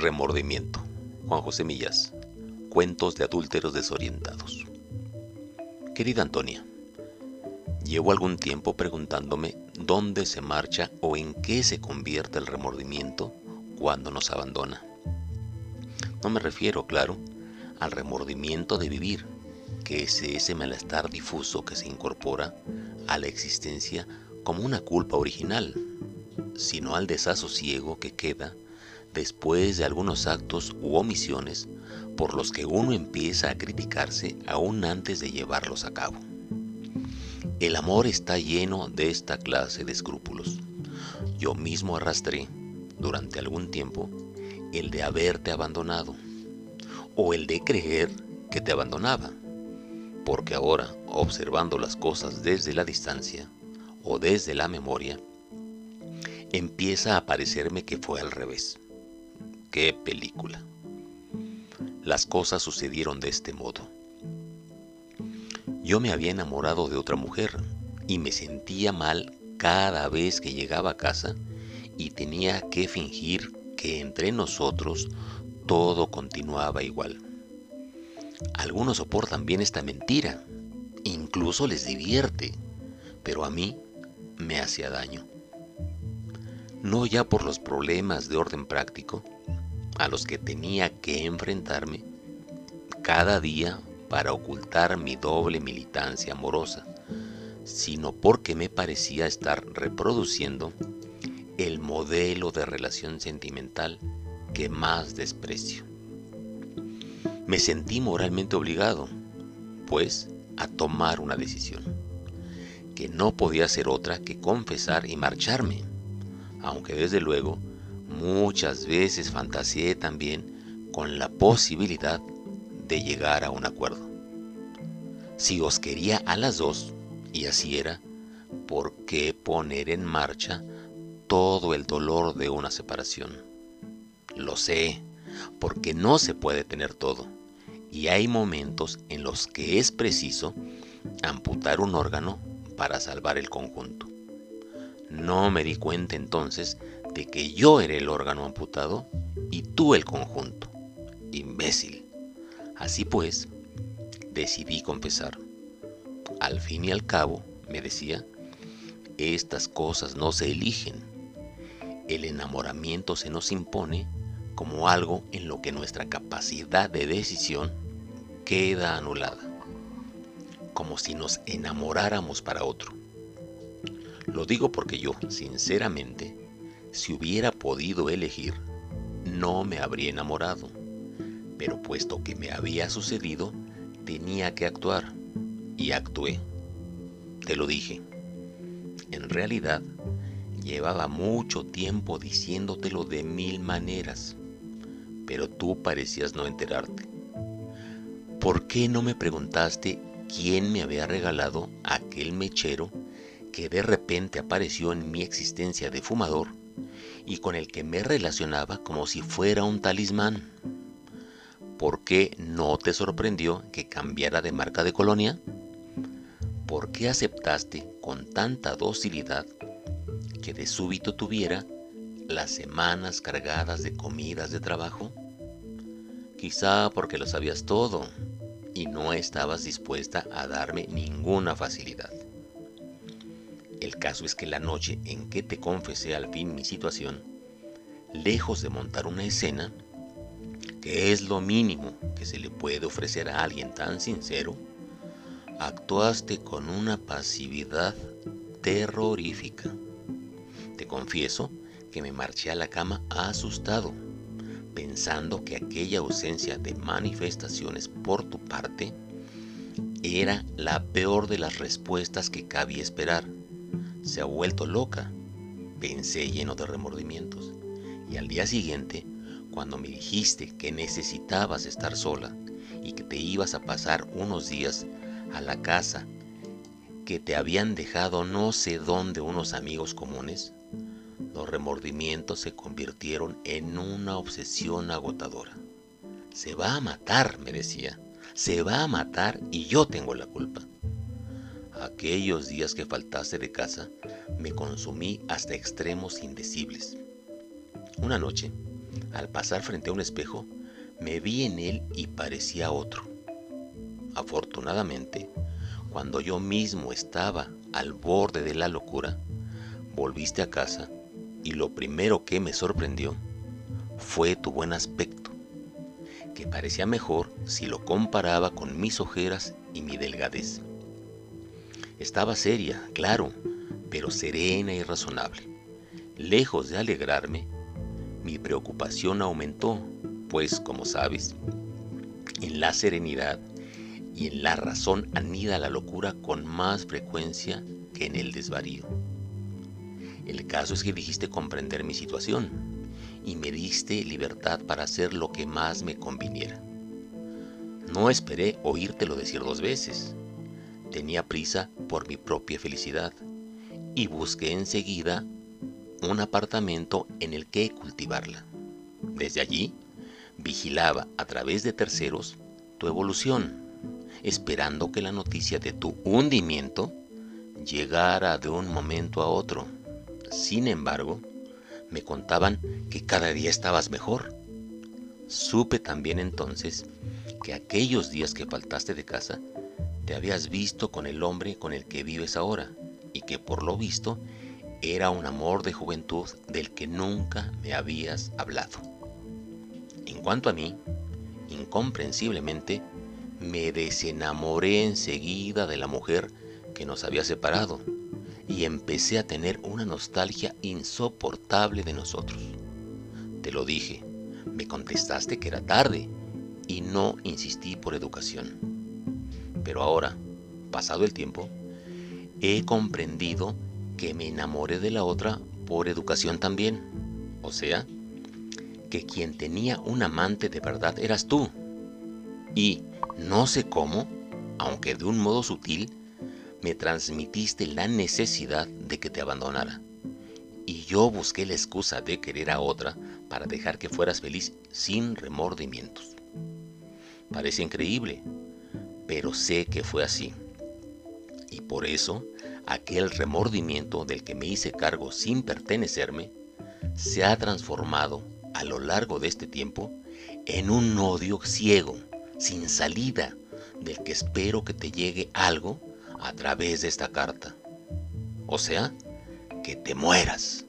Remordimiento. Juan José Millas. Cuentos de adúlteros desorientados. Querida Antonia, llevo algún tiempo preguntándome dónde se marcha o en qué se convierte el remordimiento cuando nos abandona. No me refiero, claro, al remordimiento de vivir, que es ese malestar difuso que se incorpora a la existencia como una culpa original, sino al desasosiego que queda después de algunos actos u omisiones por los que uno empieza a criticarse aún antes de llevarlos a cabo. El amor está lleno de esta clase de escrúpulos. Yo mismo arrastré, durante algún tiempo, el de haberte abandonado, o el de creer que te abandonaba, porque ahora, observando las cosas desde la distancia o desde la memoria, empieza a parecerme que fue al revés. ¡Qué película! Las cosas sucedieron de este modo. Yo me había enamorado de otra mujer y me sentía mal cada vez que llegaba a casa y tenía que fingir que entre nosotros todo continuaba igual. Algunos soportan bien esta mentira, incluso les divierte, pero a mí me hacía daño. No ya por los problemas de orden práctico, a los que tenía que enfrentarme cada día para ocultar mi doble militancia amorosa, sino porque me parecía estar reproduciendo el modelo de relación sentimental que más desprecio. Me sentí moralmente obligado, pues, a tomar una decisión, que no podía ser otra que confesar y marcharme, aunque desde luego Muchas veces fantaseé también con la posibilidad de llegar a un acuerdo. Si os quería a las dos, y así era, ¿por qué poner en marcha todo el dolor de una separación? Lo sé, porque no se puede tener todo, y hay momentos en los que es preciso amputar un órgano para salvar el conjunto. No me di cuenta entonces de que yo era el órgano amputado y tú el conjunto. Imbécil. Así pues, decidí confesar. Al fin y al cabo, me decía, estas cosas no se eligen. El enamoramiento se nos impone como algo en lo que nuestra capacidad de decisión queda anulada, como si nos enamoráramos para otro. Lo digo porque yo, sinceramente, si hubiera podido elegir, no me habría enamorado. Pero puesto que me había sucedido, tenía que actuar. Y actué. Te lo dije. En realidad, llevaba mucho tiempo diciéndotelo de mil maneras, pero tú parecías no enterarte. ¿Por qué no me preguntaste quién me había regalado aquel mechero que de repente apareció en mi existencia de fumador y con el que me relacionaba como si fuera un talismán. ¿Por qué no te sorprendió que cambiara de marca de colonia? ¿Por qué aceptaste con tanta docilidad que de súbito tuviera las semanas cargadas de comidas de trabajo? Quizá porque lo sabías todo y no estabas dispuesta a darme ninguna facilidad. El caso es que la noche en que te confesé al fin mi situación, lejos de montar una escena, que es lo mínimo que se le puede ofrecer a alguien tan sincero, actuaste con una pasividad terrorífica. Te confieso que me marché a la cama asustado, pensando que aquella ausencia de manifestaciones por tu parte era la peor de las respuestas que cabía esperar se ha vuelto loca, pensé lleno de remordimientos. Y al día siguiente, cuando me dijiste que necesitabas estar sola y que te ibas a pasar unos días a la casa que te habían dejado no sé dónde unos amigos comunes, los remordimientos se convirtieron en una obsesión agotadora. Se va a matar, me decía. Se va a matar y yo tengo la culpa. Aquellos días que faltaste de casa, me consumí hasta extremos indecibles. Una noche, Al pasar frente a un espejo, me vi en él y parecía otro. Afortunadamente, cuando yo mismo estaba al borde de la locura, volviste a casa y lo primero que me sorprendió fue tu buen aspecto, que parecía mejor si lo comparaba con mis ojeras y mi delgadez. Estaba seria, claro, pero serena y razonable. Lejos de alegrarme, mi preocupación aumentó, pues, como sabes, en la serenidad y en la razón anida la locura con más frecuencia que en el desvarío. El caso es que dijiste comprender mi situación y me diste libertad para hacer lo que más me conviniera. No esperé oírtelo decir dos veces. Tenía prisa por mi propia felicidad y busqué enseguida un apartamento en el que cultivarla. Desde allí, vigilaba a través de terceros tu evolución esperando que la noticia de tu hundimiento llegara de un momento a otro. Sin embargo, me contaban que cada día estabas mejor. Supe también entonces que aquellos días que faltaste de casa, te habías visto con el hombre con el que vives ahora y que por lo visto era un amor de juventud del que nunca me habías hablado. En cuanto a mí, incomprensiblemente, me desenamoré enseguida de la mujer que nos había separado y empecé a tener una nostalgia insoportable de nosotros. Te lo dije, me contestaste que era tarde y no insistí por educación. Pero ahora, pasado el tiempo, he comprendido que me enamoré de la otra por educación también. O sea, que quien tenía un amante de verdad eras tú. Y no sé cómo, aunque de un modo sutil, me transmitiste la necesidad de que te abandonara. Y yo busqué la excusa de querer a otra para dejar que fueras feliz sin remordimientos. Parece increíble, pero sé que fue así. Y por eso, aquel remordimiento del que me hice cargo sin pertenecerme, se ha transformado a lo largo de este tiempo en un odio ciego sin salida, del que espero que te llegue algo a través de esta carta. O sea, que te mueras.